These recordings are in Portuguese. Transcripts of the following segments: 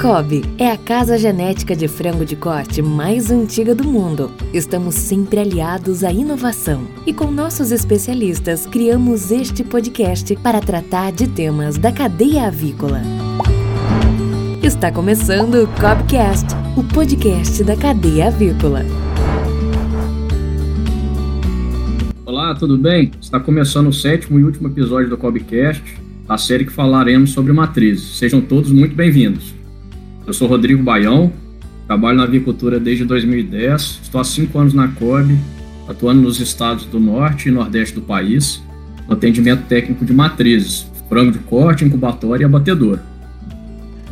Cobb é a casa genética de frango de corte mais antiga do mundo. Estamos sempre aliados à inovação e com nossos especialistas criamos este podcast para tratar de temas da cadeia avícola. Está começando o Cobcast, o podcast da cadeia avícola. Olá, tudo bem? Está começando o sétimo e último episódio do Cobcast, a série que falaremos sobre matrizes. Sejam todos muito bem-vindos. Eu sou Rodrigo Baião, trabalho na avicultura desde 2010, estou há cinco anos na COB, atuando nos estados do norte e nordeste do país, no atendimento técnico de matrizes, frango de corte, incubatório e abatedor.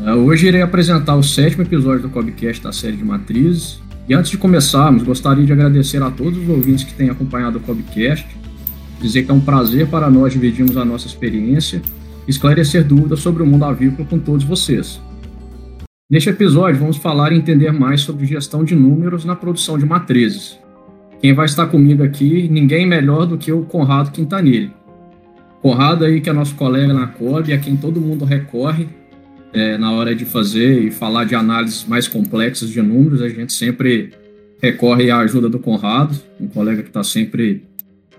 É, hoje irei apresentar o sétimo episódio do Cobcast da série de matrizes. E antes de começarmos, gostaria de agradecer a todos os ouvintes que têm acompanhado o Cobcast, dizer que é um prazer para nós dividirmos a nossa experiência e esclarecer dúvidas sobre o mundo avícola com todos vocês. Neste episódio, vamos falar e entender mais sobre gestão de números na produção de matrizes. Quem vai estar comigo aqui, ninguém melhor do que o Conrado Quintanilha. Conrado aí, que é nosso colega na COB, a quem todo mundo recorre é, na hora de fazer e falar de análises mais complexas de números, a gente sempre recorre à ajuda do Conrado, um colega que está sempre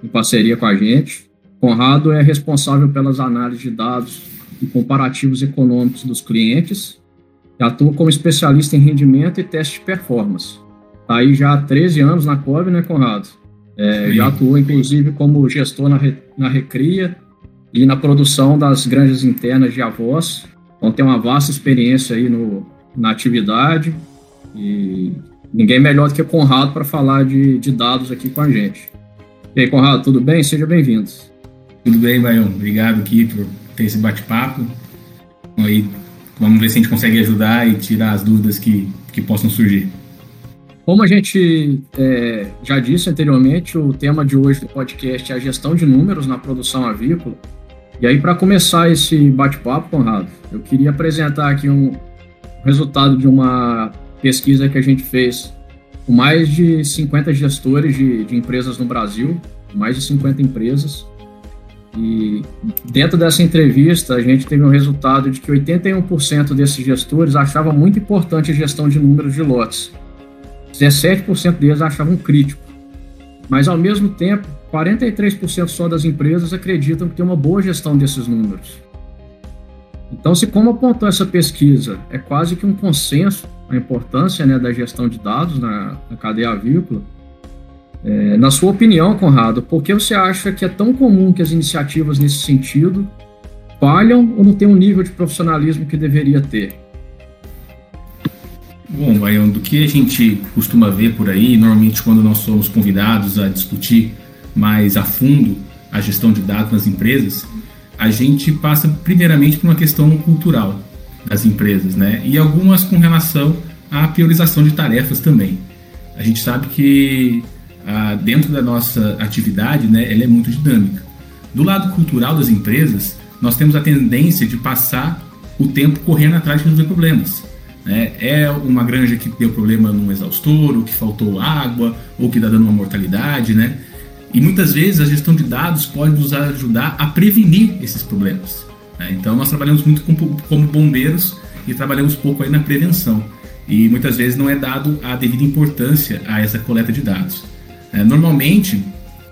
em parceria com a gente. Conrado é responsável pelas análises de dados e comparativos econômicos dos clientes atua como especialista em rendimento e teste de performance. Está aí já há 13 anos na COB, né, Conrado? É, já atuou, inclusive, como gestor na, re, na recria e na produção das granjas internas de avós. Então, tem uma vasta experiência aí no, na atividade e ninguém melhor do que o Conrado para falar de, de dados aqui com a gente. E aí, Conrado, tudo bem? Seja bem-vindo. Tudo bem, Baião. Obrigado aqui por ter esse bate-papo. Aí Vamos ver se a gente consegue ajudar e tirar as dúvidas que, que possam surgir. Como a gente é, já disse anteriormente, o tema de hoje do podcast é a gestão de números na produção avícola. E aí, para começar esse bate-papo, Conrado, eu queria apresentar aqui um resultado de uma pesquisa que a gente fez com mais de 50 gestores de, de empresas no Brasil, mais de 50 empresas, e dentro dessa entrevista, a gente teve um resultado de que 81% desses gestores achavam muito importante a gestão de números de lotes. 17% deles achavam crítico. Mas, ao mesmo tempo, 43% só das empresas acreditam que tem uma boa gestão desses números. Então, se como apontou essa pesquisa, é quase que um consenso a importância né, da gestão de dados na, na cadeia avícola, é, na sua opinião, Conrado, por que você acha que é tão comum que as iniciativas nesse sentido falham ou não têm um nível de profissionalismo que deveria ter? Bom, Baião, do que a gente costuma ver por aí, normalmente quando nós somos convidados a discutir mais a fundo a gestão de dados nas empresas, a gente passa primeiramente por uma questão cultural das empresas, né? E algumas com relação à priorização de tarefas também. A gente sabe que dentro da nossa atividade, né, ela é muito dinâmica. Do lado cultural das empresas, nós temos a tendência de passar o tempo correndo atrás de resolver problemas. Né? É uma granja que deu problema no exaustor, ou que faltou água, ou que está dando uma mortalidade, né? E muitas vezes a gestão de dados pode nos ajudar a prevenir esses problemas. Né? Então nós trabalhamos muito como bombeiros e trabalhamos pouco aí na prevenção. E muitas vezes não é dado a devida importância a essa coleta de dados. É, normalmente,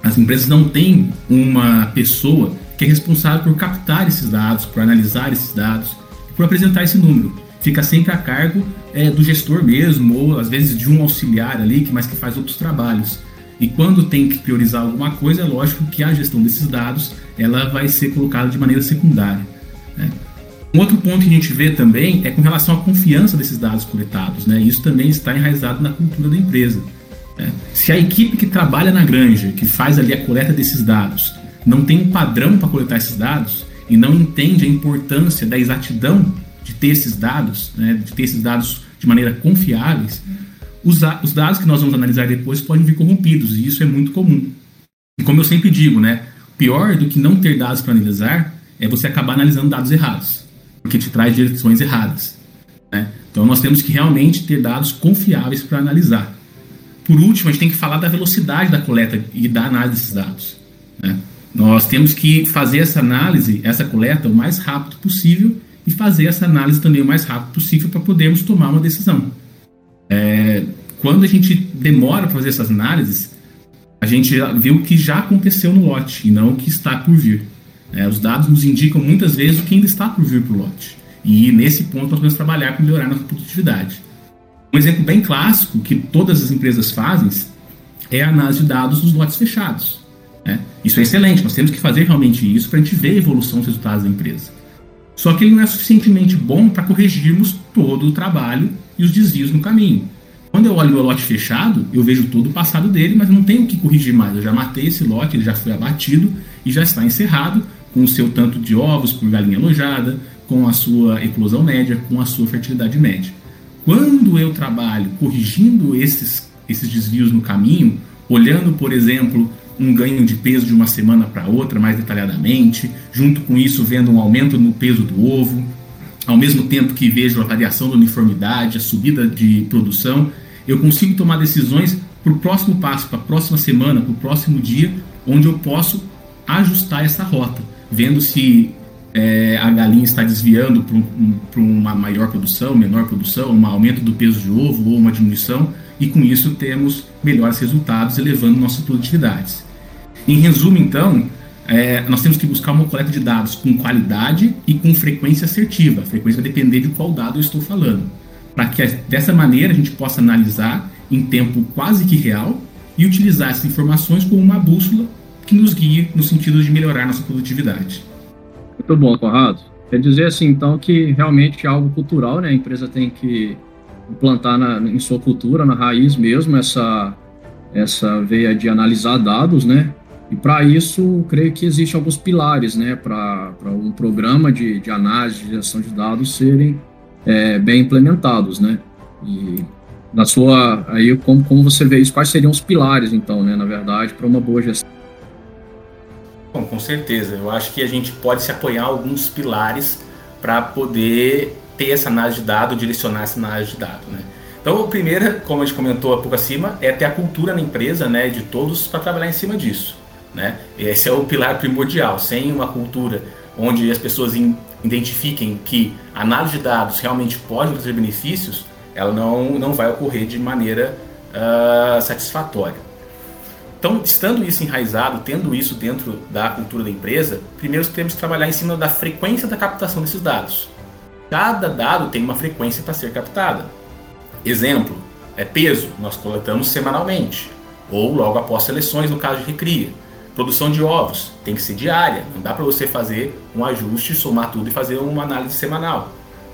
as empresas não têm uma pessoa que é responsável por captar esses dados, por analisar esses dados, por apresentar esse número. Fica sempre a cargo é, do gestor mesmo, ou às vezes de um auxiliar ali, que mas que faz outros trabalhos. E quando tem que priorizar alguma coisa, é lógico que a gestão desses dados ela vai ser colocada de maneira secundária. Né? Um outro ponto que a gente vê também é com relação à confiança desses dados coletados. Né? Isso também está enraizado na cultura da empresa. É. Se a equipe que trabalha na granja, que faz ali a coleta desses dados, não tem um padrão para coletar esses dados e não entende a importância da exatidão de ter esses dados, né, de ter esses dados de maneira confiáveis, os, os dados que nós vamos analisar depois podem vir corrompidos e isso é muito comum. E como eu sempre digo, né, pior do que não ter dados para analisar é você acabar analisando dados errados, porque te traz direções erradas. Né? Então nós temos que realmente ter dados confiáveis para analisar. Por último, a gente tem que falar da velocidade da coleta e da análise desses dados. Né? Nós temos que fazer essa análise, essa coleta, o mais rápido possível e fazer essa análise também o mais rápido possível para podermos tomar uma decisão. É, quando a gente demora para fazer essas análises, a gente vê o que já aconteceu no lote e não o que está por vir. É, os dados nos indicam muitas vezes o que ainda está por vir para o lote. E nesse ponto nós vamos trabalhar para melhorar nossa produtividade. Um exemplo bem clássico que todas as empresas fazem é a análise de dados dos lotes fechados. Né? Isso é excelente, nós temos que fazer realmente isso para a gente ver a evolução dos resultados da empresa. Só que ele não é suficientemente bom para corrigirmos todo o trabalho e os desvios no caminho. Quando eu olho o lote fechado, eu vejo todo o passado dele, mas não tenho o que corrigir mais. Eu já matei esse lote, ele já foi abatido e já está encerrado com o seu tanto de ovos por galinha alojada, com a sua eclosão média, com a sua fertilidade média. Quando eu trabalho corrigindo esses, esses desvios no caminho, olhando, por exemplo, um ganho de peso de uma semana para outra mais detalhadamente, junto com isso vendo um aumento no peso do ovo, ao mesmo tempo que vejo a variação da uniformidade, a subida de produção, eu consigo tomar decisões para o próximo passo, para a próxima semana, para o próximo dia, onde eu posso ajustar essa rota, vendo se é, a galinha está desviando para um, uma maior produção, menor produção, um aumento do peso de ovo ou uma diminuição, e com isso temos melhores resultados, elevando nossas produtividades. Em resumo, então, é, nós temos que buscar uma coleta de dados com qualidade e com frequência assertiva. A frequência vai depender de qual dado eu estou falando, para que dessa maneira a gente possa analisar em tempo quase que real e utilizar essas informações como uma bússola que nos guie no sentido de melhorar nossa produtividade. Muito bom, Conrado. Quer dizer assim, então, que realmente é algo cultural, né? A empresa tem que implantar na, em sua cultura, na raiz mesmo, essa, essa veia de analisar dados, né? E para isso, creio que existem alguns pilares, né? Para um programa de, de análise, de gestão de dados serem é, bem implementados, né? E na sua, aí, como, como você vê isso, quais seriam os pilares, então, né? Na verdade, para uma boa gestão? Bom, com certeza. Eu acho que a gente pode se apoiar alguns pilares para poder ter essa análise de dado, direcionar essa análise de dado, né? Então, a primeira, como a gente comentou há pouco acima, é ter a cultura na empresa, né, de todos para trabalhar em cima disso, né? Esse é o pilar primordial. Sem uma cultura onde as pessoas identifiquem que a análise de dados realmente pode trazer benefícios, ela não, não vai ocorrer de maneira uh, satisfatória. Então, estando isso enraizado, tendo isso dentro da cultura da empresa, primeiro temos que trabalhar em cima da frequência da captação desses dados. Cada dado tem uma frequência para ser captada. Exemplo, é peso, nós coletamos semanalmente, ou logo após seleções, no caso de recria. Produção de ovos tem que ser diária, não dá para você fazer um ajuste, somar tudo e fazer uma análise semanal.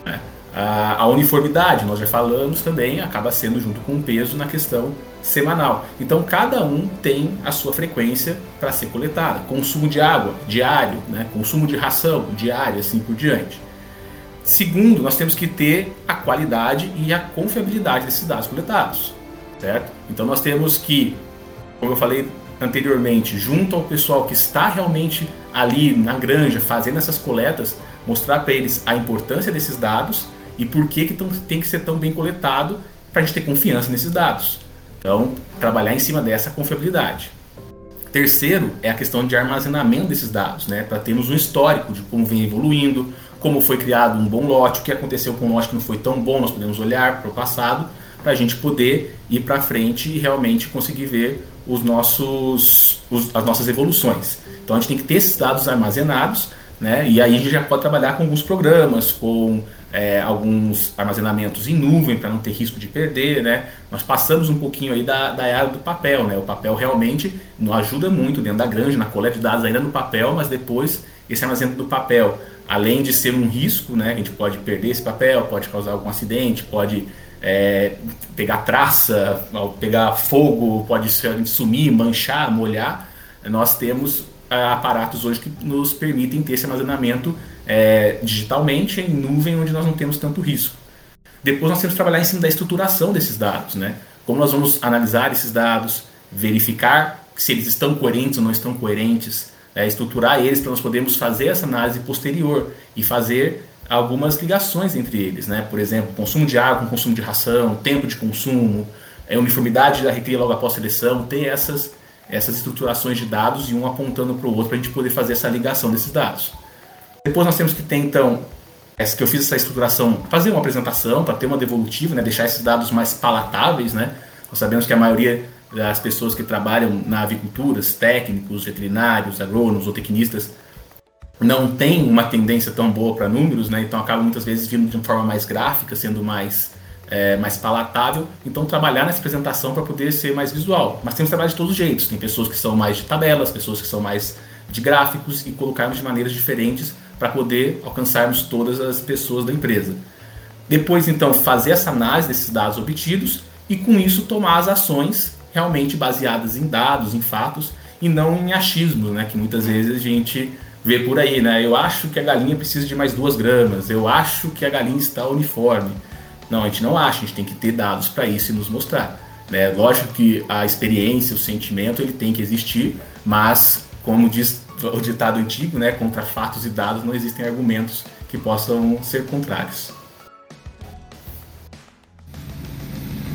Né? A, uniformidade, nós já falamos também, acaba sendo junto com o peso na questão semanal. Então cada um tem a sua frequência para ser coletada. Consumo de água diário, né? consumo de ração diário, assim por diante. Segundo, nós temos que ter a qualidade e a confiabilidade desses dados coletados, certo? Então nós temos que, como eu falei anteriormente, junto ao pessoal que está realmente ali na granja fazendo essas coletas, mostrar para eles a importância desses dados e por que, que tão, tem que ser tão bem coletado para a gente ter confiança nesses dados. Então, trabalhar em cima dessa confiabilidade. Terceiro é a questão de armazenamento desses dados, né, para termos um histórico de como vem evoluindo, como foi criado um bom lote, o que aconteceu com um lote que não foi tão bom, nós podemos olhar para o passado para a gente poder ir para frente e realmente conseguir ver os nossos, os, as nossas evoluções. Então a gente tem que ter esses dados armazenados, né? E aí a gente já pode trabalhar com alguns programas, com é, alguns armazenamentos em nuvem para não ter risco de perder, né? Nós passamos um pouquinho aí da, da era do papel, né? O papel realmente nos ajuda muito dentro da granja, na coleta de dados ainda no papel, mas depois esse armazenamento do papel, além de ser um risco, né? A gente pode perder esse papel, pode causar algum acidente, pode é, pegar traça, pegar fogo, pode sumir, manchar, molhar. Nós temos aparatos hoje que nos permitem ter esse armazenamento é, digitalmente em nuvem onde nós não temos tanto risco. Depois nós temos que trabalhar em cima da estruturação desses dados, né? Como nós vamos analisar esses dados, verificar se eles estão coerentes ou não estão coerentes, é, estruturar eles para nós podermos fazer essa análise posterior e fazer algumas ligações entre eles, né? Por exemplo, consumo de água consumo de ração, tempo de consumo, é, uniformidade da recria logo após seleção, ter essas, essas estruturações de dados e um apontando para o outro para a gente poder fazer essa ligação desses dados. Depois nós temos que ter então essa que eu fiz essa estruturação, fazer uma apresentação para ter uma devolutiva, né, deixar esses dados mais palatáveis, né? Nós sabemos que a maioria das pessoas que trabalham na avicultura, técnicos, veterinários, agrônomos ou tecnistas, não tem uma tendência tão boa para números, né? Então acaba muitas vezes vindo de uma forma mais gráfica, sendo mais é, mais palatável. Então trabalhar nessa apresentação para poder ser mais visual. Mas temos trabalho de todos os jeitos. Tem pessoas que são mais de tabelas, pessoas que são mais de gráficos e colocarmos de maneiras diferentes para poder alcançarmos todas as pessoas da empresa. Depois, então, fazer essa análise desses dados obtidos e, com isso, tomar as ações realmente baseadas em dados, em fatos e não em achismos, né? Que muitas vezes a gente vê por aí, né? Eu acho que a galinha precisa de mais duas gramas, eu acho que a galinha está uniforme. Não, a gente não acha, a gente tem que ter dados para isso e nos mostrar. Né? Lógico que a experiência, o sentimento, ele tem que existir, mas, como diz o ditado antigo, né, contra fatos e dados não existem argumentos que possam ser contrários.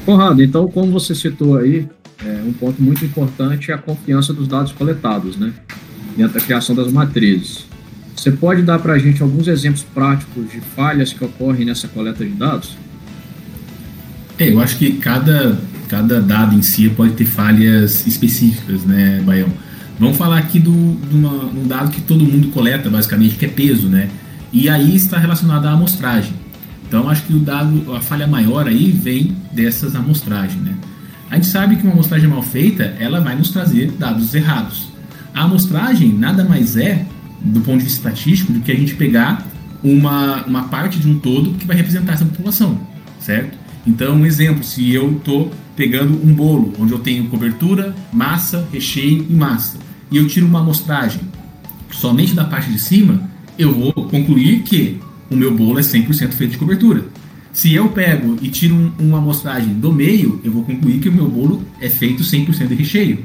Conrado, então, como você citou aí, é, um ponto muito importante é a confiança dos dados coletados, né, dentro da criação das matrizes. Você pode dar para a gente alguns exemplos práticos de falhas que ocorrem nessa coleta de dados? É, eu acho que cada, cada dado em si pode ter falhas específicas, né, Baião? Vamos falar aqui do, de um dado que todo mundo coleta, basicamente, que é peso, né? E aí está relacionado à amostragem. Então, acho que o dado, a falha maior aí vem dessas amostragens, né? A gente sabe que uma amostragem mal feita, ela vai nos trazer dados errados. A amostragem nada mais é, do ponto de vista estatístico, do que a gente pegar uma, uma parte de um todo que vai representar essa população, certo? Então, um exemplo, se eu estou pegando um bolo, onde eu tenho cobertura, massa, recheio e massa, e eu tiro uma amostragem somente da parte de cima, eu vou concluir que o meu bolo é 100% feito de cobertura. Se eu pego e tiro um, uma amostragem do meio, eu vou concluir que o meu bolo é feito 100% de recheio.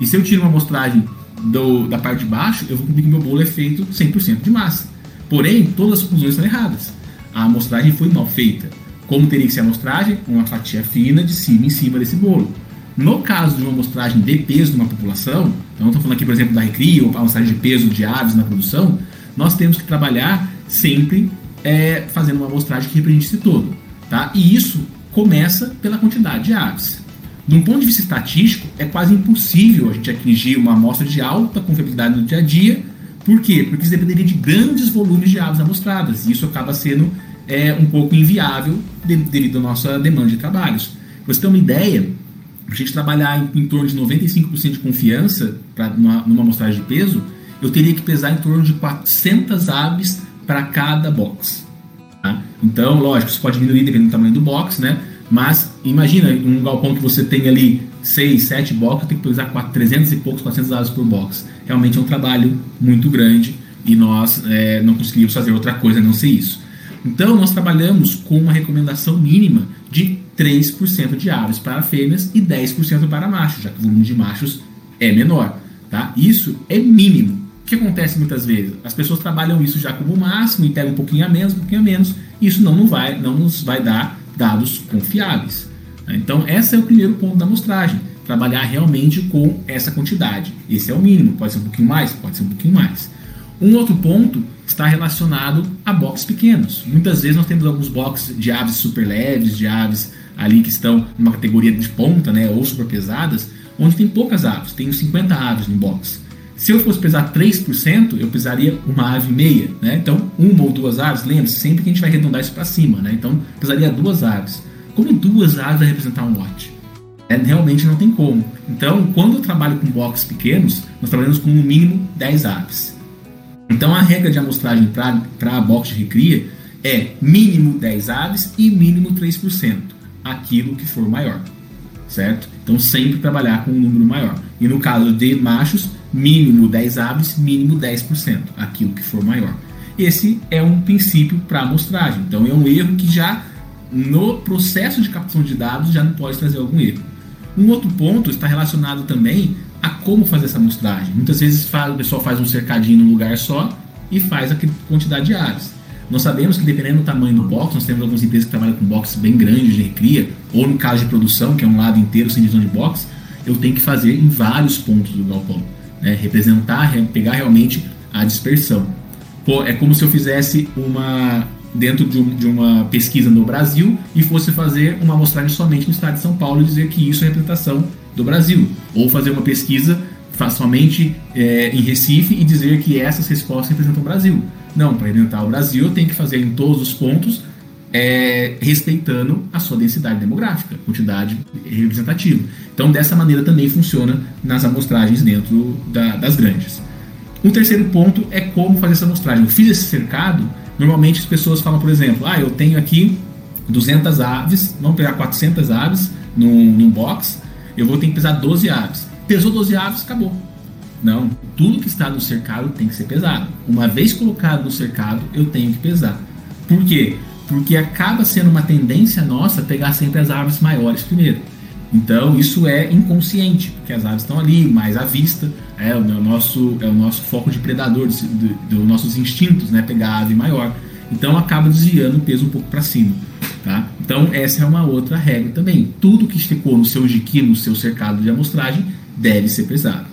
E se eu tiro uma amostragem do, da parte de baixo, eu vou concluir que meu bolo é feito 100% de massa. Porém, todas as conclusões estão erradas. A amostragem foi mal feita. Como teria que ser a amostragem? Uma fatia fina de cima em cima desse bolo. No caso de uma amostragem de peso de uma população, então estou falando aqui, por exemplo, da recria ou amostragem de peso de aves na produção, nós temos que trabalhar sempre é, fazendo uma amostragem que represente esse todo. Tá? E isso começa pela quantidade de aves. De um ponto de vista estatístico, é quase impossível a gente atingir uma amostra de alta confiabilidade no dia a dia. Por quê? Porque isso dependeria de grandes volumes de aves amostradas. E isso acaba sendo é, um pouco inviável devido à nossa demanda de trabalhos. Para você ter uma ideia, a gente trabalhar em, em torno de 95% de confiança pra, numa, amostragem de peso, eu teria que pesar em torno de 400 aves para cada box. Tá? Então, lógico, isso pode diminuir dependendo do tamanho do box, né? Mas imagina um galpão que você tem ali 6, 7 boxes, tem que pesar 4, 300 e poucos, 400 aves por box. Realmente é um trabalho muito grande e nós é, não conseguimos fazer outra coisa a não ser isso. Então, nós trabalhamos com uma recomendação mínima de 3% de aves para fêmeas e 10% para machos, já que o volume de machos é menor. Tá? Isso é mínimo. O que acontece muitas vezes? As pessoas trabalham isso já como máximo e pegam um pouquinho a menos, um pouquinho a menos. Isso não, não, vai, não nos vai dar dados confiáveis. Então, esse é o primeiro ponto da amostragem. Trabalhar realmente com essa quantidade. Esse é o mínimo. Pode ser um pouquinho mais, pode ser um pouquinho mais. Um outro ponto está relacionado a boxes pequenos. Muitas vezes nós temos alguns boxes de aves super leves, de aves ali que estão numa categoria de ponta, né, ou super pesadas, onde tem poucas aves, tenho 50 aves no box. Se eu fosse pesar 3%, eu pesaria uma ave meia, né? Então, uma ou duas aves, lembre-se, sempre que a gente vai arredondar isso para cima, né? Então, pesaria duas aves. Como duas aves vai representar um lote? É, realmente não tem como. Então, quando eu trabalho com boxes pequenos, nós trabalhamos com no mínimo 10 aves. Então a regra de amostragem para a box de recria é mínimo 10 aves e mínimo 3%, aquilo que for maior, certo? Então sempre trabalhar com um número maior. E no caso de machos, mínimo 10 aves, mínimo 10%, aquilo que for maior. Esse é um princípio para amostragem. Então é um erro que já no processo de captação de dados já não pode trazer algum erro. Um outro ponto está relacionado também a como fazer essa amostragem. Muitas vezes o pessoal faz um cercadinho num lugar só e faz aquela quantidade de aves. Nós sabemos que dependendo do tamanho do box, nós temos algumas empresas que trabalham com boxes bem grandes de recria, ou no caso de produção, que é um lado inteiro sem divisão de box, eu tenho que fazer em vários pontos do galpão. Né? Representar, pegar realmente a dispersão. Pô, é como se eu fizesse uma, dentro de, um, de, uma pesquisa no Brasil e fosse fazer uma amostragem somente no estado de São Paulo e dizer que isso é representação do Brasil. Ou fazer uma pesquisa somente é, em Recife e dizer que essas respostas representam o Brasil. Não, para representar o Brasil tenho que fazer em todos os pontos é, respeitando a sua densidade demográfica, quantidade representativa. Então, dessa maneira também funciona nas amostragens dentro da, das grandes. Um terceiro ponto é como fazer essa amostragem. Eu fiz esse cercado, normalmente as pessoas falam, por exemplo, ah, eu tenho aqui 200 aves, vamos pegar 400 aves num, num box, eu vou ter que pesar 12 aves. Pesou 12 aves, acabou. Não, tudo que está no cercado tem que ser pesado. Uma vez colocado no cercado, eu tenho que pesar. Por quê? Porque acaba sendo uma tendência nossa pegar sempre as aves maiores primeiro. Então isso é inconsciente, porque as aves estão ali, mais à vista, é o nosso, é o nosso foco de predador, dos do, do nossos instintos, né? Pegar a ave maior. Então acaba desviando o peso um pouco para cima. Tá? Então essa é uma outra regra também. Tudo que ficou no seu jiqui, no seu cercado de amostragem, deve ser pesado.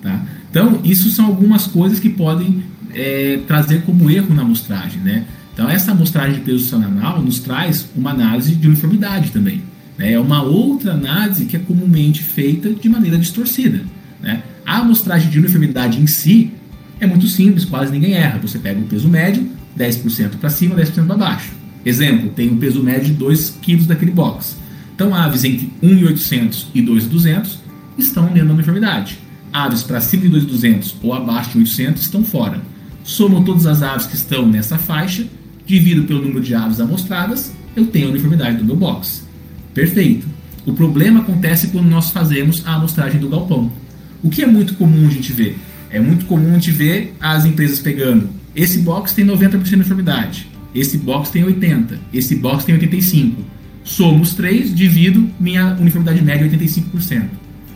Tá? Então isso são algumas coisas que podem é, trazer como erro na amostragem. Né? Então essa amostragem de peso semanal nos traz uma análise de uniformidade também. Né? É uma outra análise que é comumente feita de maneira distorcida. Né? A amostragem de uniformidade em si é muito simples, quase ninguém erra. Você pega o peso médio, 10% para cima, 10% para baixo. Exemplo, tem um peso médio de 2 kg daquele box. Então, aves entre 1.800 e 2.200 estão dentro da uniformidade. Aves para cima de 2.200 ou abaixo de 800 estão fora. Somo todas as aves que estão nessa faixa, divido pelo número de aves amostradas, eu tenho a uniformidade do meu box. Perfeito. O problema acontece quando nós fazemos a amostragem do galpão. O que é muito comum a gente ver? É muito comum a gente ver as empresas pegando esse box tem 90% de uniformidade, esse box tem 80%, esse box tem 85%. Somo os três, divido, minha uniformidade média é 85%.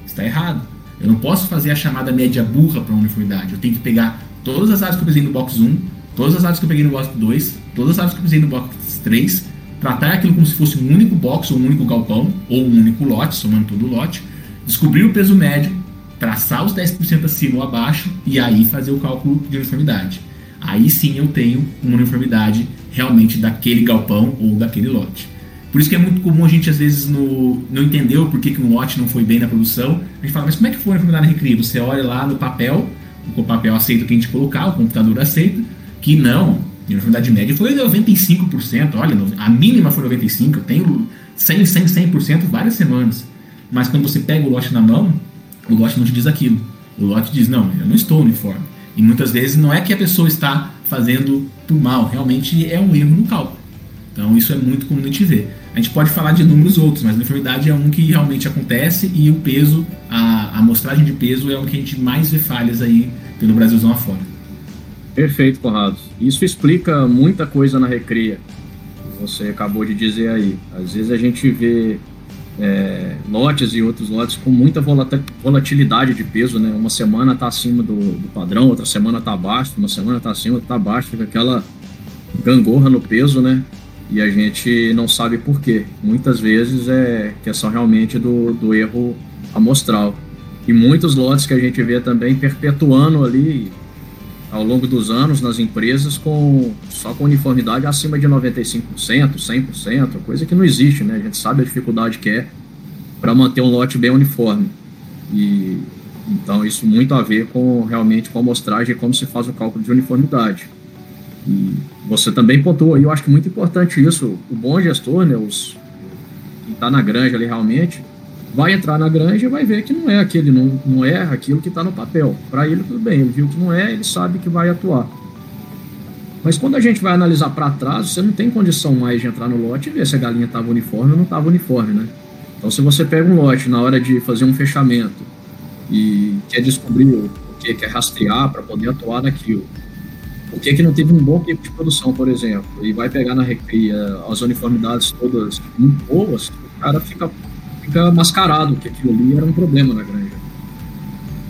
Está errado. Eu não posso fazer a chamada média burra para uniformidade. Eu tenho que pegar todas as aves que eu pesei no box 1, todas as aves que eu peguei no box 2, todas as aves que eu pesei no box 3, tratar aquilo como se fosse um único box ou um único galpão ou um único lote, somando todo o lote, descobrir o peso médio, traçar os 10% acima ou abaixo e aí fazer o cálculo de uniformidade. Aí sim eu tenho uma uniformidade realmente daquele galpão ou daquele lote. Por isso que é muito comum a gente, às vezes, no, não entender o porquê que um lote não foi bem na produção. A gente fala, mas como é que foi na Recria? Você olha lá no papel, o papel aceita o que a gente colocar, o computador aceita, que não, a uniformidade média foi 95%, olha, a mínima foi 95%, eu tenho 100, 100, 100% várias semanas. Mas quando você pega o lote na mão, o lote não te diz aquilo. O lote diz, não, eu não estou uniforme. E muitas vezes não é que a pessoa está fazendo por mal, realmente é um erro no cálculo. Então isso é muito comum a gente ver. A gente pode falar de números outros, mas a uniformidade é um que realmente acontece e o peso, a, a amostragem de peso é o que a gente mais vê falhas aí pelo Brasilzão afora. Perfeito, Conrado. Isso explica muita coisa na recria. Você acabou de dizer aí. Às vezes a gente vê é, lotes e outros lotes com muita volatilidade de peso, né? Uma semana está acima do, do, padrão, outra semana está abaixo, uma semana está acima, está abaixo, fica aquela gangorra no peso, né? E a gente não sabe por quê. Muitas vezes é questão realmente do, do erro amostral. E muitos lotes que a gente vê também perpetuando ali ao longo dos anos nas empresas com só com uniformidade acima de 95%, 100%, coisa que não existe, né? A gente sabe a dificuldade que é para manter um lote bem uniforme. E então isso muito a ver com realmente com a amostragem e como se faz o cálculo de uniformidade. E você também pontuou, e eu acho que muito importante isso, o bom gestor, né, os que está na granja ali realmente, vai entrar na granja e vai ver que não é aquele, não, não é aquilo que está no papel. Para ele, tudo bem, ele viu que não é, ele sabe que vai atuar. Mas quando a gente vai analisar para trás, você não tem condição mais de entrar no lote e ver se a galinha estava uniforme ou não estava uniforme, né? Então, se você pega um lote na hora de fazer um fechamento e quer descobrir o que quer rastrear para poder atuar naquilo, o que que não teve um bom tempo de produção, por exemplo, e vai pegar na recria as uniformidades todas muito boas, o cara fica fica mascarado que aquilo ali era um problema na granja.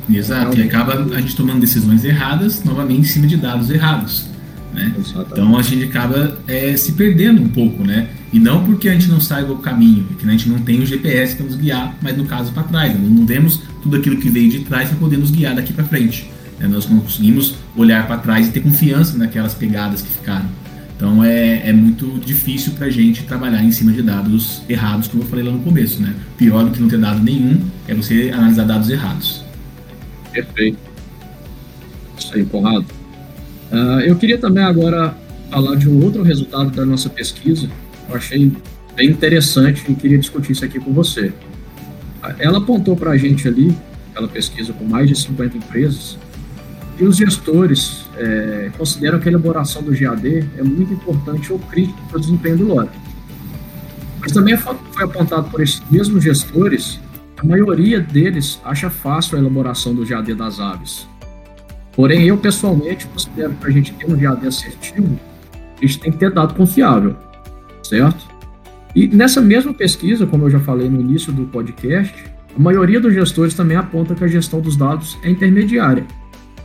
Exato, e acaba a gente tomando decisões erradas, novamente em cima de dados errados. Né? Então a gente acaba é, se perdendo um pouco, né? E não porque a gente não saiba o caminho, que a gente não tem o GPS para nos guiar, mas no caso para trás, nós não temos tudo aquilo que veio de trás para poder nos guiar daqui para frente. Né? Nós não conseguimos olhar para trás e ter confiança naquelas pegadas que ficaram. Então é, é muito difícil para a gente trabalhar em cima de dados errados, como eu falei lá no começo. Né? Pior do que não ter dado nenhum é você analisar dados errados. Perfeito. Isso aí, Conrado. Uh, eu queria também agora falar de um outro resultado da nossa pesquisa. Eu achei bem interessante e queria discutir isso aqui com você. Ela apontou para a gente ali, aquela pesquisa com mais de 50 empresas, e os gestores é, consideram que a elaboração do GAD é muito importante ou crítico para o desempenho do lote. Mas também foi apontado por esses mesmos gestores, a maioria deles acha fácil a elaboração do GAD das aves. Porém, eu pessoalmente considero que a gente ter um GAD assertivo, a gente tem que ter dado confiável, certo? E nessa mesma pesquisa, como eu já falei no início do podcast, a maioria dos gestores também aponta que a gestão dos dados é intermediária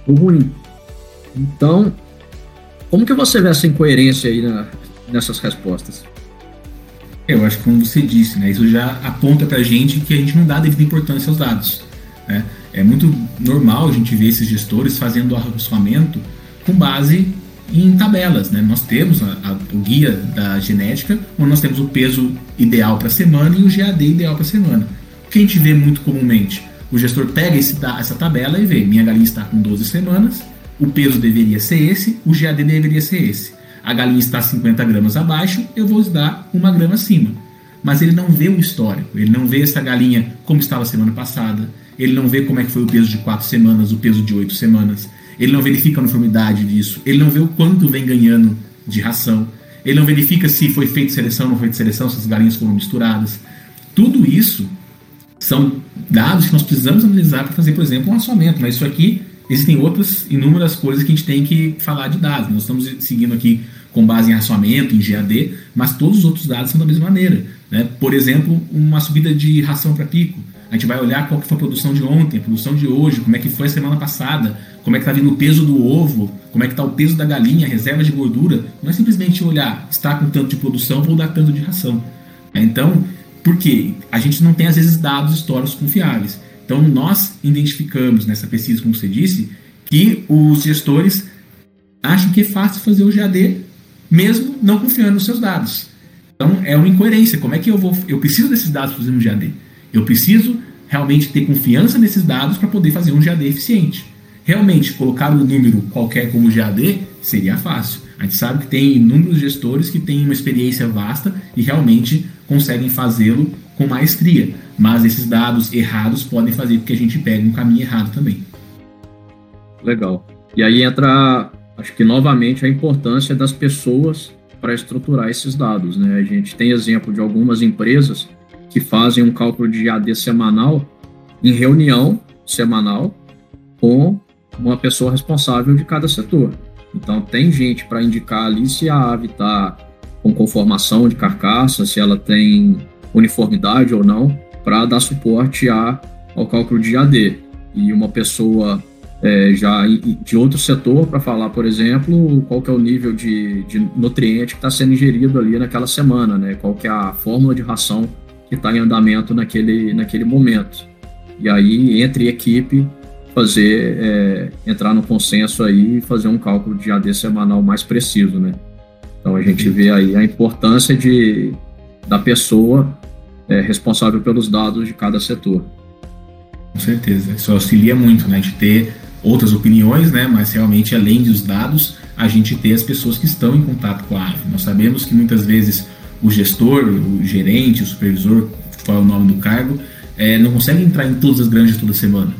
ou ruim. Então, como que você vê essa incoerência aí na, nessas respostas? Eu acho que como você disse, né, isso já aponta para a gente que a gente não dá devida importância aos dados. Né? É muito normal a gente ver esses gestores fazendo o arrazoamento com base em tabelas. Né? Nós temos a, a, o guia da genética, onde nós temos o peso ideal para a semana e o GAD ideal para a semana. O que a gente vê muito comumente? O gestor pega esse, essa tabela e vê: minha galinha está com 12 semanas, o peso deveria ser esse, o GAD deveria ser esse. A galinha está 50 gramas abaixo, eu vou dar uma grama acima. Mas ele não vê o histórico, ele não vê essa galinha como estava semana passada, ele não vê como é que foi o peso de 4 semanas, o peso de 8 semanas, ele não verifica a uniformidade disso, ele não vê o quanto vem ganhando de ração, ele não verifica se foi feita seleção ou não foi feita seleção, se as galinhas foram misturadas. Tudo isso são dados que nós precisamos analisar para fazer, por exemplo, um assoamento. Mas isso aqui, existem outras inúmeras coisas que a gente tem que falar de dados. Nós estamos seguindo aqui com base em raçoamento, em GAD, mas todos os outros dados são da mesma maneira. Né? Por exemplo, uma subida de ração para pico. A gente vai olhar qual que foi a produção de ontem, a produção de hoje, como é que foi a semana passada, como é que está vindo o peso do ovo, como é que está o peso da galinha, reserva de gordura. Não é simplesmente olhar, está com tanto de produção, vou dar tanto de ração. Então, porque a gente não tem, às vezes, dados históricos confiáveis. Então, nós identificamos nessa pesquisa, como você disse, que os gestores acham que é fácil fazer o GAD, mesmo não confiando nos seus dados. Então, é uma incoerência. Como é que eu vou. Eu preciso desses dados para fazer um GAD. Eu preciso realmente ter confiança nesses dados para poder fazer um GAD eficiente. Realmente, colocar um número qualquer como GAD seria fácil. A gente sabe que tem inúmeros gestores que têm uma experiência vasta e realmente conseguem fazê-lo com maestria. Mas esses dados errados podem fazer com que a gente pegue um caminho errado também. Legal. E aí entra, acho que novamente, a importância das pessoas para estruturar esses dados. Né? A gente tem exemplo de algumas empresas que fazem um cálculo de AD semanal em reunião semanal com uma pessoa responsável de cada setor. Então, tem gente para indicar ali se a ave está com conformação de carcaça, se ela tem uniformidade ou não, para dar suporte a, ao cálculo de AD. E uma pessoa é, já de outro setor para falar, por exemplo, qual que é o nível de, de nutriente que está sendo ingerido ali naquela semana, né? qual que é a fórmula de ração que está em andamento naquele, naquele momento. E aí, entre equipe, fazer, é, entrar no consenso aí e fazer um cálculo de AD semanal mais preciso, né? Então a gente vê aí a importância de, da pessoa é, responsável pelos dados de cada setor. Com certeza, isso auxilia muito, né? De ter outras opiniões, né? Mas realmente, além dos dados, a gente ter as pessoas que estão em contato com a ave. Nós sabemos que muitas vezes o gestor, o gerente, o supervisor, qual é o nome do cargo, é, não consegue entrar em todas as granjas toda semana,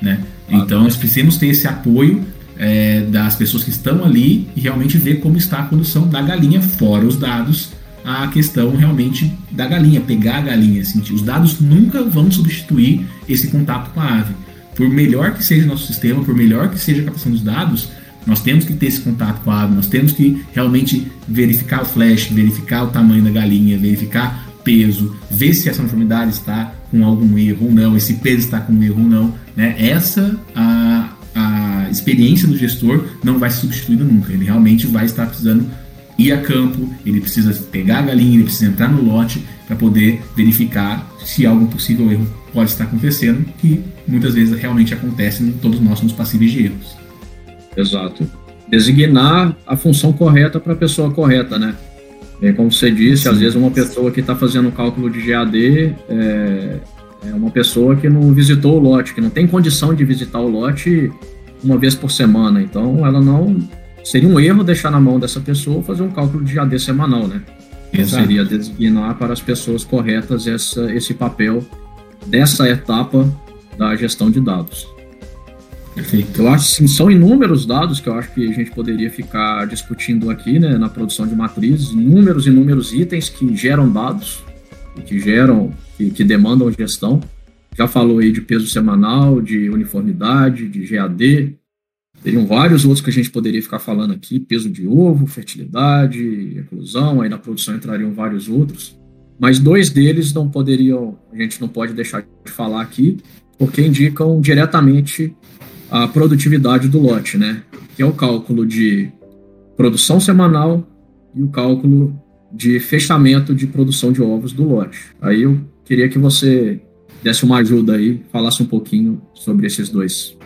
né? Então, nós precisamos ter esse apoio é, das pessoas que estão ali e realmente ver como está a condução da galinha, fora os dados, a questão realmente da galinha, pegar a galinha. Assim, os dados nunca vão substituir esse contato com a ave. Por melhor que seja o nosso sistema, por melhor que seja a captação dos dados, nós temos que ter esse contato com a ave, nós temos que realmente verificar o flash, verificar o tamanho da galinha, verificar peso, ver se essa uniformidade está com algum erro ou não, esse peso está com um erro ou não. Né? Essa a, a experiência do gestor não vai ser substituída nunca. Ele realmente vai estar precisando ir a campo, ele precisa pegar a galinha, ele precisa entrar no lote para poder verificar se algum possível erro pode estar acontecendo, que muitas vezes realmente acontece, todos nós somos passíveis de erros. Exato. designar a função correta para a pessoa correta, né? É, como você disse, Sim. às vezes uma pessoa que está fazendo um cálculo de GAD é, é, uma pessoa que não visitou o lote, que não tem condição de visitar o lote uma vez por semana. Então, ela não. Seria um erro deixar na mão dessa pessoa fazer um cálculo de GAD semanal, né? Exato. Seria designar para as pessoas corretas essa, esse papel dessa etapa da gestão de dados. Perfeito. Eu acho que são inúmeros dados que eu acho que a gente poderia ficar discutindo aqui, né, na produção de matrizes, inúmeros, inúmeros itens que geram dados, que geram, que, que demandam gestão. Já falou aí de peso semanal, de uniformidade, de GAD. Teriam vários outros que a gente poderia ficar falando aqui, peso de ovo, fertilidade, eclosão, aí na produção entrariam vários outros. Mas dois deles não poderiam, a gente não pode deixar de falar aqui, porque indicam diretamente a produtividade do lote, né? Que é o cálculo de produção semanal e o cálculo de fechamento de produção de ovos do lote. Aí eu queria que você desse uma ajuda aí, falasse um pouquinho sobre esses dois.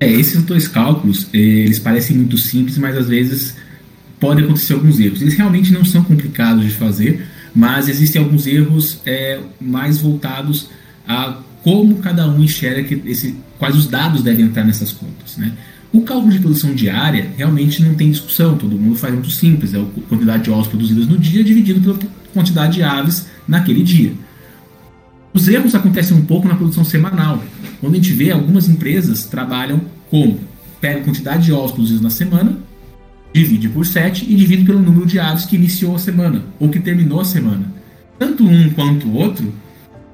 É, esses dois cálculos, eles parecem muito simples, mas às vezes podem acontecer alguns erros. Eles realmente não são complicados de fazer, mas existem alguns erros é, mais voltados a como cada um enxerga que esse, quais os dados devem entrar nessas contas. Né? O cálculo de produção diária realmente não tem discussão, todo mundo faz muito simples, é a quantidade de ovos produzidas no dia dividido pela quantidade de aves naquele dia. Os erros acontecem um pouco na produção semanal, quando a gente vê algumas empresas trabalham com pega a quantidade de ovos produzidos na semana, divide por 7 e divide pelo número de aves que iniciou a semana ou que terminou a semana. Tanto um quanto o outro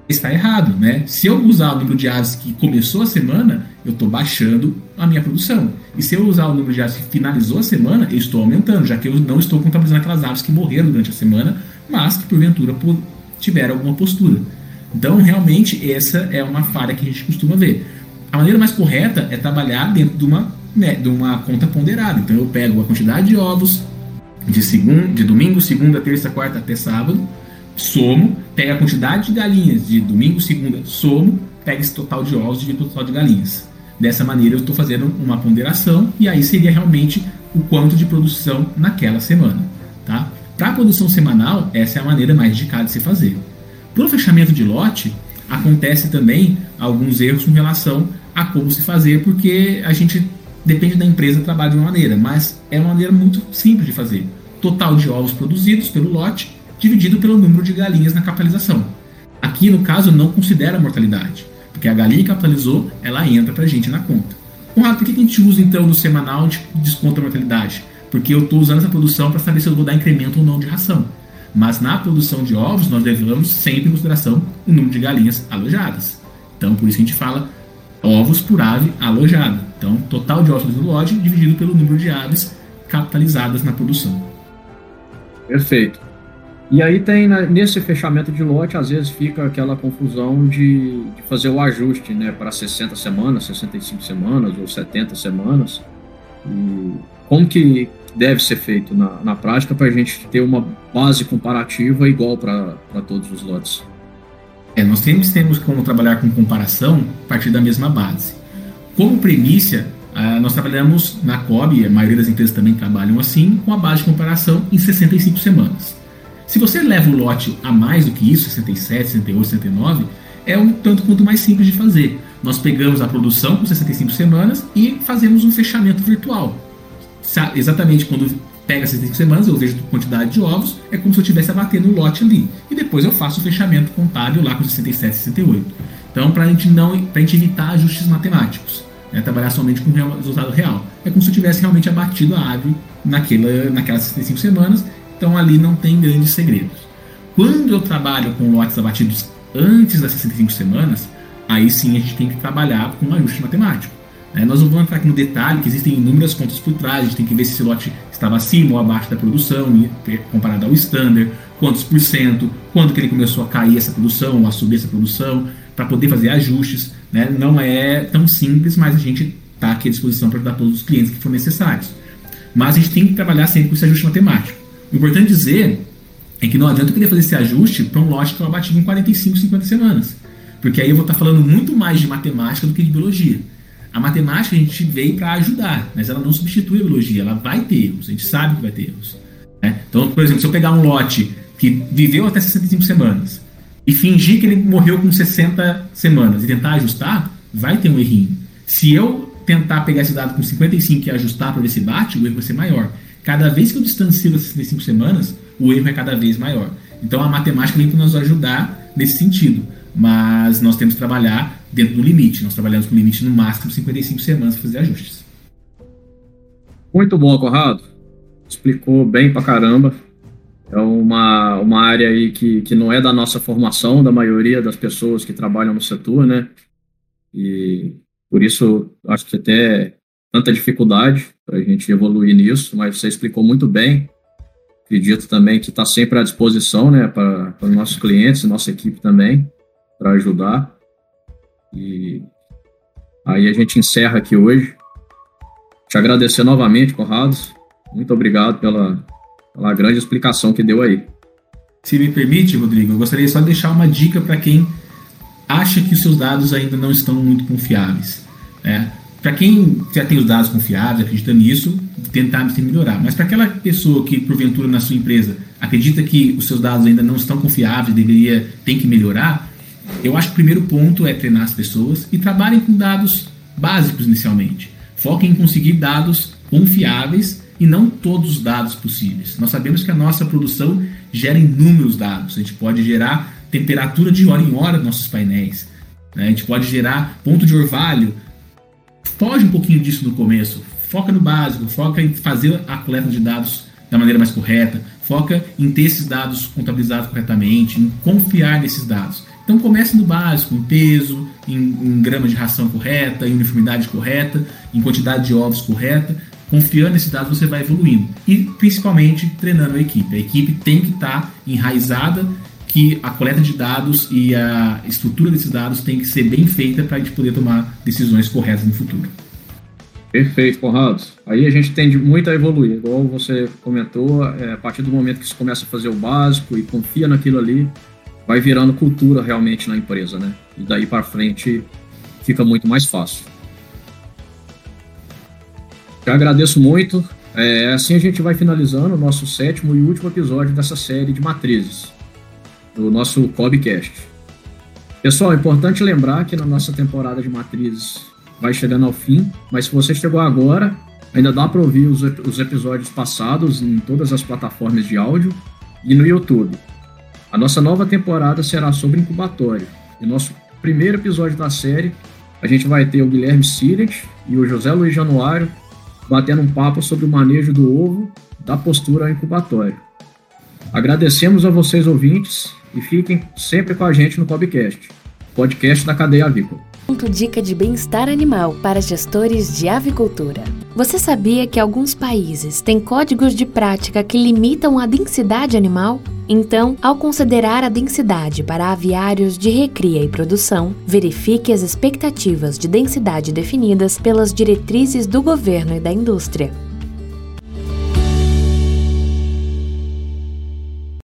está errado, né? Se eu usar o número de aves que começou a semana, eu estou baixando a minha produção. E se eu usar o número de aves que finalizou a semana, eu estou aumentando, já que eu não estou contabilizando aquelas aves que morreram durante a semana, mas que porventura tiveram alguma postura. Então, realmente, essa é uma falha que a gente costuma ver. A maneira mais correta é trabalhar dentro de uma, né, de uma conta ponderada. Então, eu pego a quantidade de ovos de, de domingo, segunda, terça, quarta até sábado, somo, pega a quantidade de galinhas de domingo, segunda, somo, pega esse total de ovos e o total de galinhas. Dessa maneira eu estou fazendo uma ponderação e aí seria realmente o quanto de produção naquela semana. Tá? Para a produção semanal, essa é a maneira mais indicada de se fazer. Para o fechamento de lote, acontece também alguns erros com relação a como se fazer, porque a gente depende da empresa trabalha de uma maneira, mas é uma maneira muito simples de fazer. Total de ovos produzidos pelo lote dividido pelo número de galinhas na capitalização. Aqui, no caso, não considera a mortalidade, porque a galinha que capitalizou, ela entra para a gente na conta. Conrado, por que a gente usa então no semanal de desconto da mortalidade? Porque eu estou usando essa produção para saber se eu vou dar incremento ou não de ração. Mas na produção de ovos, nós levamos sempre em consideração o número de galinhas alojadas. Então, por isso a gente fala ovos por ave alojada. Então, total de ovos no lote dividido pelo número de aves capitalizadas na produção. Perfeito. E aí tem, né, nesse fechamento de lote, às vezes fica aquela confusão de, de fazer o ajuste né, para 60 semanas, 65 semanas ou 70 semanas. E como que deve ser feito na, na prática para a gente ter uma base comparativa igual para todos os lotes? É, nós temos, temos como trabalhar com comparação a partir da mesma base. Como premissa, ah, nós trabalhamos na COB, a maioria das empresas também trabalham assim, com a base de comparação em 65 semanas. Se você leva o lote a mais do que isso, 67, 68, 69, é um tanto quanto mais simples de fazer. Nós pegamos a produção com 65 semanas e fazemos um fechamento virtual. Exatamente quando pega 65 semanas, eu vejo a quantidade de ovos, é como se eu estivesse abatendo o lote ali. E depois eu faço o fechamento contábil lá com 67, 68. Então, para a gente não, para gente evitar ajustes matemáticos, né, trabalhar somente com o resultado real. É como se eu tivesse realmente abatido a ave naquela, naquelas 65 semanas então ali não tem grandes segredos. Quando eu trabalho com lotes abatidos antes das 65 semanas, aí sim a gente tem que trabalhar com um ajuste matemático. Né? Nós não vamos entrar aqui no detalhe, que existem inúmeras contas por trás, a gente tem que ver se esse lote estava acima ou abaixo da produção, comparado ao standard, quantos por cento, quando que ele começou a cair essa produção, ou a subir essa produção, para poder fazer ajustes. Né? Não é tão simples, mas a gente está aqui à disposição para ajudar todos os clientes que for necessários. Mas a gente tem que trabalhar sempre com esse ajuste matemático. O importante dizer é que não adianta eu querer fazer esse ajuste para um lote que eu abati em 45, 50 semanas. Porque aí eu vou estar falando muito mais de matemática do que de biologia. A matemática a gente veio para ajudar, mas ela não substitui a biologia, ela vai ter erros, a gente sabe que vai ter erros. Né? Então, por exemplo, se eu pegar um lote que viveu até 65 semanas e fingir que ele morreu com 60 semanas e tentar ajustar, vai ter um errinho. Se eu tentar pegar esse dado com 55 e ajustar para ver se bate, o erro vai ser maior. Cada vez que eu distancio as 65 semanas, o erro é cada vez maior. Então a matemática vem para nos ajudar nesse sentido. Mas nós temos que trabalhar dentro do limite. Nós trabalhamos com limite no máximo 55 semanas para fazer ajustes. Muito bom, Corrado. Explicou bem pra caramba. É uma, uma área aí que, que não é da nossa formação, da maioria das pessoas que trabalham no setor, né? E por isso acho que até tanta dificuldade para a gente evoluir nisso, mas você explicou muito bem. Acredito também que está sempre à disposição, né, para os nossos clientes, nossa equipe também, para ajudar. E aí a gente encerra aqui hoje. Te agradecer novamente, Corrados. Muito obrigado pela, pela grande explicação que deu aí. Se me permite, Rodrigo, eu gostaria só de deixar uma dica para quem acha que os seus dados ainda não estão muito confiáveis. Né? Para quem já tem os dados confiáveis, acredita nisso, tentar se melhorar. Mas para aquela pessoa que, porventura, na sua empresa, acredita que os seus dados ainda não estão confiáveis, deveria, tem que melhorar, eu acho que o primeiro ponto é treinar as pessoas e trabalhem com dados básicos inicialmente. Foquem em conseguir dados confiáveis e não todos os dados possíveis. Nós sabemos que a nossa produção gera inúmeros dados. A gente pode gerar temperatura de hora em hora nos nossos painéis. Né? A gente pode gerar ponto de orvalho foge um pouquinho disso no começo. Foca no básico, foca em fazer a coleta de dados da maneira mais correta, foca em ter esses dados contabilizados corretamente, em confiar nesses dados. Então comece no básico, em peso, em, em grama de ração correta, em uniformidade correta, em quantidade de ovos correta. Confiando nesses dados, você vai evoluindo. E principalmente treinando a equipe. A equipe tem que estar enraizada que a coleta de dados e a estrutura desses dados tem que ser bem feita para a gente poder tomar decisões corretas no futuro. Perfeito, Conrado. Aí a gente tende muito a evoluir, igual você comentou, é, a partir do momento que você começa a fazer o básico e confia naquilo ali, vai virando cultura realmente na empresa, né? E daí para frente fica muito mais fácil. Eu agradeço muito. É, assim a gente vai finalizando o nosso sétimo e último episódio dessa série de matrizes do nosso Cobcast. Pessoal, é importante lembrar que na nossa temporada de matrizes vai chegando ao fim, mas se você chegou agora, ainda dá para ouvir os, os episódios passados em todas as plataformas de áudio e no YouTube. A nossa nova temporada será sobre incubatório. E nosso primeiro episódio da série, a gente vai ter o Guilherme Siret e o José Luiz Januário batendo um papo sobre o manejo do ovo da postura ao incubatório. Agradecemos a vocês ouvintes e fiquem sempre com a gente no Podcast, podcast da cadeia avícola. Dica de bem-estar animal para gestores de avicultura. Você sabia que alguns países têm códigos de prática que limitam a densidade animal? Então, ao considerar a densidade para aviários de recria e produção, verifique as expectativas de densidade definidas pelas diretrizes do governo e da indústria.